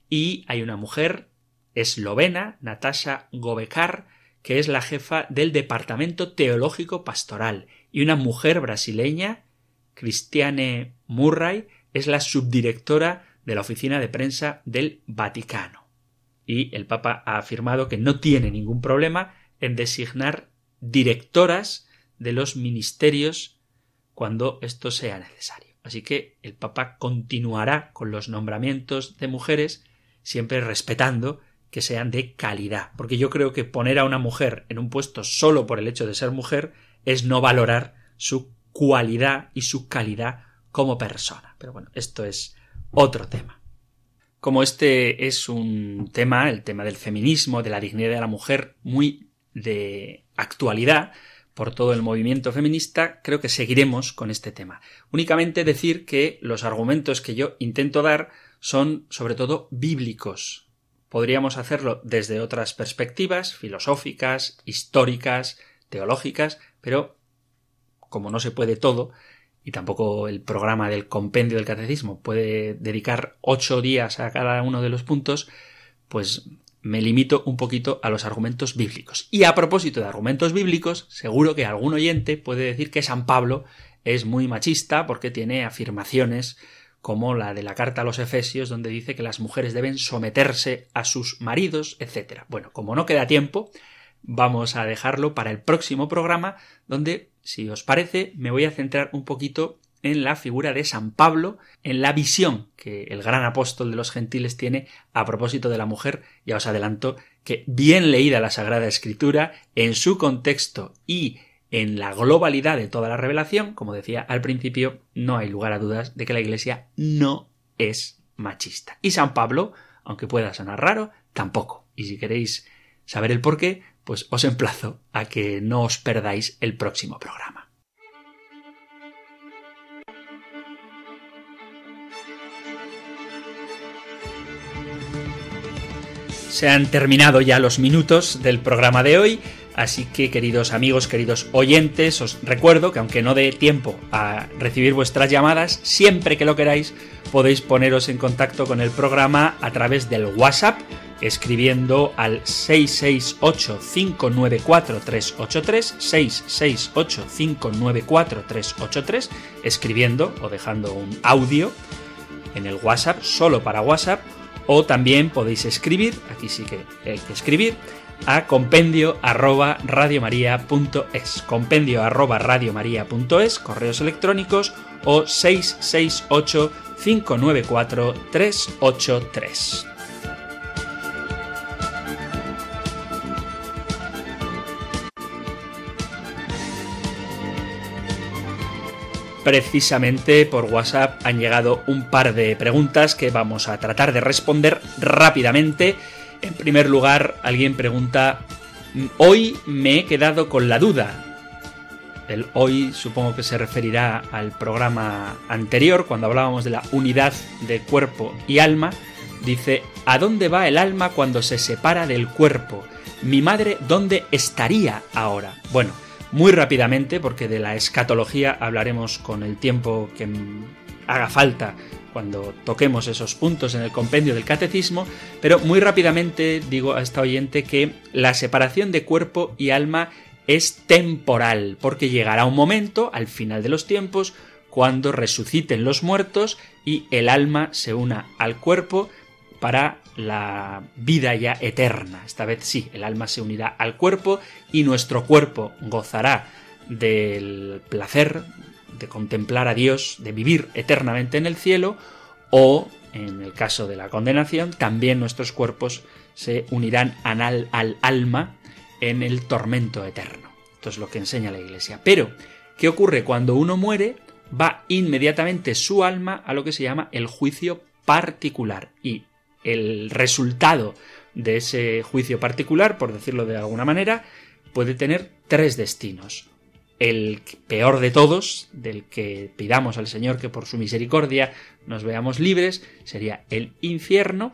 Y hay una mujer eslovena, Natasha Gobekar, que es la jefa del Departamento Teológico Pastoral, y una mujer brasileña, Cristiane Murray, es la subdirectora de la oficina de prensa del Vaticano. Y el Papa ha afirmado que no tiene ningún problema en designar directoras de los ministerios cuando esto sea necesario. Así que el Papa continuará con los nombramientos de mujeres, siempre respetando que sean de calidad, porque yo creo que poner a una mujer en un puesto solo por el hecho de ser mujer es no valorar su cualidad y su calidad como persona. Pero bueno, esto es otro tema. Como este es un tema, el tema del feminismo, de la dignidad de la mujer, muy de actualidad por todo el movimiento feminista, creo que seguiremos con este tema. Únicamente decir que los argumentos que yo intento dar son sobre todo bíblicos. Podríamos hacerlo desde otras perspectivas, filosóficas, históricas, teológicas, pero como no se puede todo, y tampoco el programa del compendio del catecismo puede dedicar ocho días a cada uno de los puntos, pues me limito un poquito a los argumentos bíblicos. Y a propósito de argumentos bíblicos, seguro que algún oyente puede decir que San Pablo es muy machista porque tiene afirmaciones como la de la carta a los Efesios, donde dice que las mujeres deben someterse a sus maridos, etc. Bueno, como no queda tiempo, vamos a dejarlo para el próximo programa, donde, si os parece, me voy a centrar un poquito en la figura de San Pablo, en la visión que el gran apóstol de los gentiles tiene a propósito de la mujer. Ya os adelanto que bien leída la Sagrada Escritura, en su contexto y en la globalidad de toda la revelación, como decía al principio, no hay lugar a dudas de que la Iglesia no es machista. Y San Pablo, aunque pueda sonar raro, tampoco. Y si queréis saber el por qué, pues os emplazo a que no os perdáis el próximo programa. Se han terminado ya los minutos del programa de hoy, así que queridos amigos, queridos oyentes, os recuerdo que aunque no dé tiempo a recibir vuestras llamadas, siempre que lo queráis podéis poneros en contacto con el programa a través del WhatsApp escribiendo al 668-594-383, 668-594-383, escribiendo o dejando un audio en el WhatsApp, solo para WhatsApp, o también podéis escribir, aquí sí que hay que escribir, a compendio arroba radiomaria.es, compendio arroba radiomaria.es, correos electrónicos o 668 594 383. Precisamente por WhatsApp han llegado un par de preguntas que vamos a tratar de responder rápidamente. En primer lugar, alguien pregunta, hoy me he quedado con la duda. El hoy supongo que se referirá al programa anterior, cuando hablábamos de la unidad de cuerpo y alma. Dice, ¿a dónde va el alma cuando se separa del cuerpo? Mi madre, ¿dónde estaría ahora? Bueno, muy rápidamente, porque de la escatología hablaremos con el tiempo que haga falta cuando toquemos esos puntos en el compendio del catecismo, pero muy rápidamente digo a esta oyente que la separación de cuerpo y alma es temporal, porque llegará un momento, al final de los tiempos, cuando resuciten los muertos y el alma se una al cuerpo para la vida ya eterna. Esta vez sí, el alma se unirá al cuerpo y nuestro cuerpo gozará del placer de contemplar a Dios, de vivir eternamente en el cielo, o, en el caso de la condenación, también nuestros cuerpos se unirán al, al alma en el tormento eterno. Esto es lo que enseña la Iglesia. Pero, ¿qué ocurre cuando uno muere? Va inmediatamente su alma a lo que se llama el juicio particular. Y el resultado de ese juicio particular, por decirlo de alguna manera, puede tener tres destinos. El peor de todos, del que pidamos al Señor que por su misericordia nos veamos libres, sería el infierno,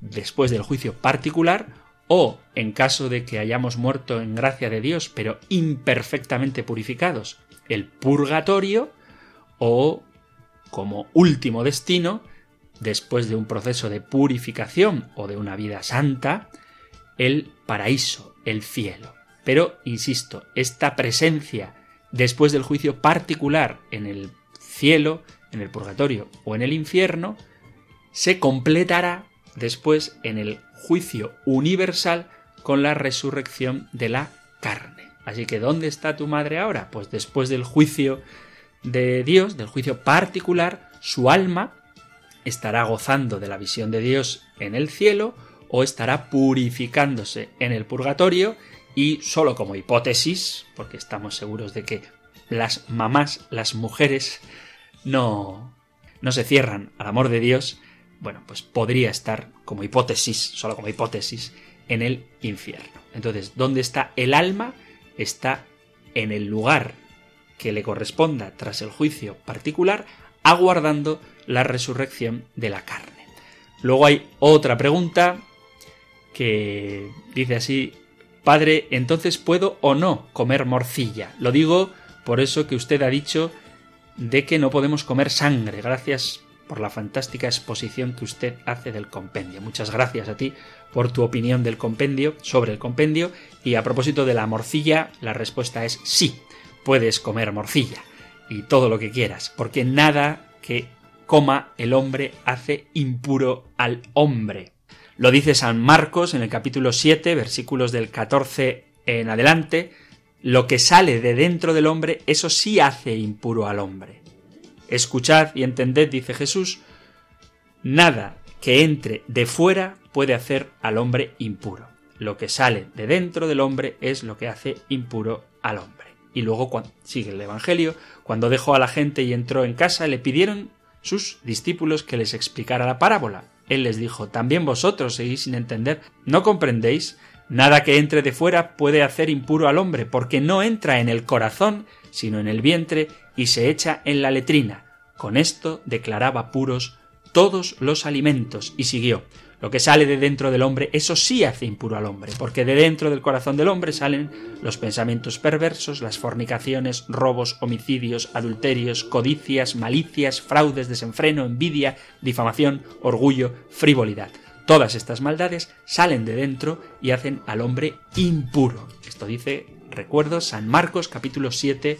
después del juicio particular, o, en caso de que hayamos muerto en gracia de Dios, pero imperfectamente purificados, el purgatorio, o, como último destino, después de un proceso de purificación o de una vida santa, el paraíso, el cielo. Pero, insisto, esta presencia después del juicio particular en el cielo, en el purgatorio o en el infierno, se completará después en el juicio universal con la resurrección de la carne. Así que, ¿dónde está tu madre ahora? Pues después del juicio de Dios, del juicio particular, su alma estará gozando de la visión de Dios en el cielo o estará purificándose en el purgatorio y solo como hipótesis, porque estamos seguros de que las mamás, las mujeres, no, no se cierran al amor de Dios, bueno, pues podría estar como hipótesis, solo como hipótesis, en el infierno. Entonces, ¿dónde está el alma? Está en el lugar que le corresponda tras el juicio particular, aguardando la resurrección de la carne. Luego hay otra pregunta que dice así, Padre, entonces puedo o no comer morcilla. Lo digo por eso que usted ha dicho de que no podemos comer sangre. Gracias por la fantástica exposición que usted hace del compendio. Muchas gracias a ti por tu opinión del compendio, sobre el compendio. Y a propósito de la morcilla, la respuesta es sí, puedes comer morcilla y todo lo que quieras, porque nada que el hombre hace impuro al hombre. Lo dice San Marcos en el capítulo 7, versículos del 14 en adelante, lo que sale de dentro del hombre, eso sí hace impuro al hombre. Escuchad y entended, dice Jesús, nada que entre de fuera puede hacer al hombre impuro. Lo que sale de dentro del hombre es lo que hace impuro al hombre. Y luego cuando, sigue el Evangelio, cuando dejó a la gente y entró en casa, le pidieron sus discípulos que les explicara la parábola. Él les dijo, también vosotros seguís sin entender, ¿no comprendéis? Nada que entre de fuera puede hacer impuro al hombre, porque no entra en el corazón, sino en el vientre, y se echa en la letrina. Con esto declaraba puros todos los alimentos, y siguió. Lo que sale de dentro del hombre, eso sí hace impuro al hombre, porque de dentro del corazón del hombre salen los pensamientos perversos, las fornicaciones, robos, homicidios, adulterios, codicias, malicias, fraudes, desenfreno, envidia, difamación, orgullo, frivolidad. Todas estas maldades salen de dentro y hacen al hombre impuro. Esto dice, recuerdo, San Marcos capítulo 7,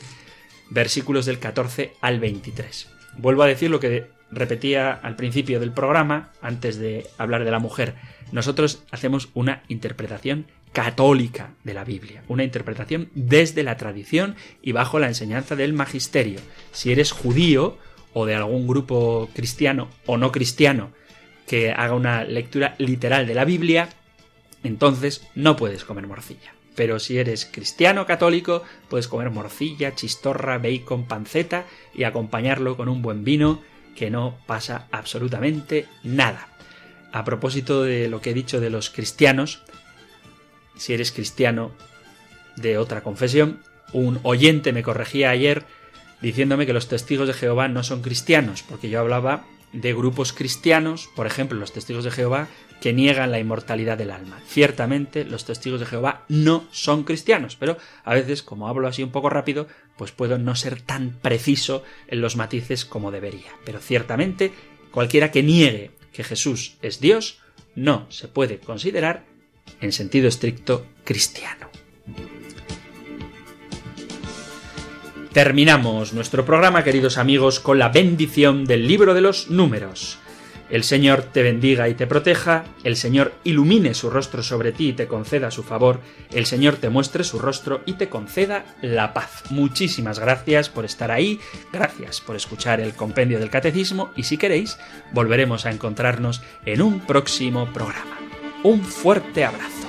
versículos del 14 al 23. Vuelvo a decir lo que repetía al principio del programa, antes de hablar de la mujer. Nosotros hacemos una interpretación católica de la Biblia, una interpretación desde la tradición y bajo la enseñanza del magisterio. Si eres judío o de algún grupo cristiano o no cristiano que haga una lectura literal de la Biblia, entonces no puedes comer morcilla. Pero si eres cristiano católico, puedes comer morcilla, chistorra, bacon, panceta y acompañarlo con un buen vino que no pasa absolutamente nada. A propósito de lo que he dicho de los cristianos, si eres cristiano de otra confesión, un oyente me corregía ayer diciéndome que los testigos de Jehová no son cristianos, porque yo hablaba de grupos cristianos, por ejemplo, los testigos de Jehová, que niegan la inmortalidad del alma. Ciertamente, los testigos de Jehová no son cristianos, pero a veces, como hablo así un poco rápido, pues puedo no ser tan preciso en los matices como debería. Pero ciertamente, cualquiera que niegue que Jesús es Dios, no se puede considerar, en sentido estricto, cristiano. Terminamos nuestro programa, queridos amigos, con la bendición del libro de los números. El Señor te bendiga y te proteja, el Señor ilumine su rostro sobre ti y te conceda su favor, el Señor te muestre su rostro y te conceda la paz. Muchísimas gracias por estar ahí, gracias por escuchar el compendio del catecismo y si queréis, volveremos a encontrarnos en un próximo programa. Un fuerte abrazo.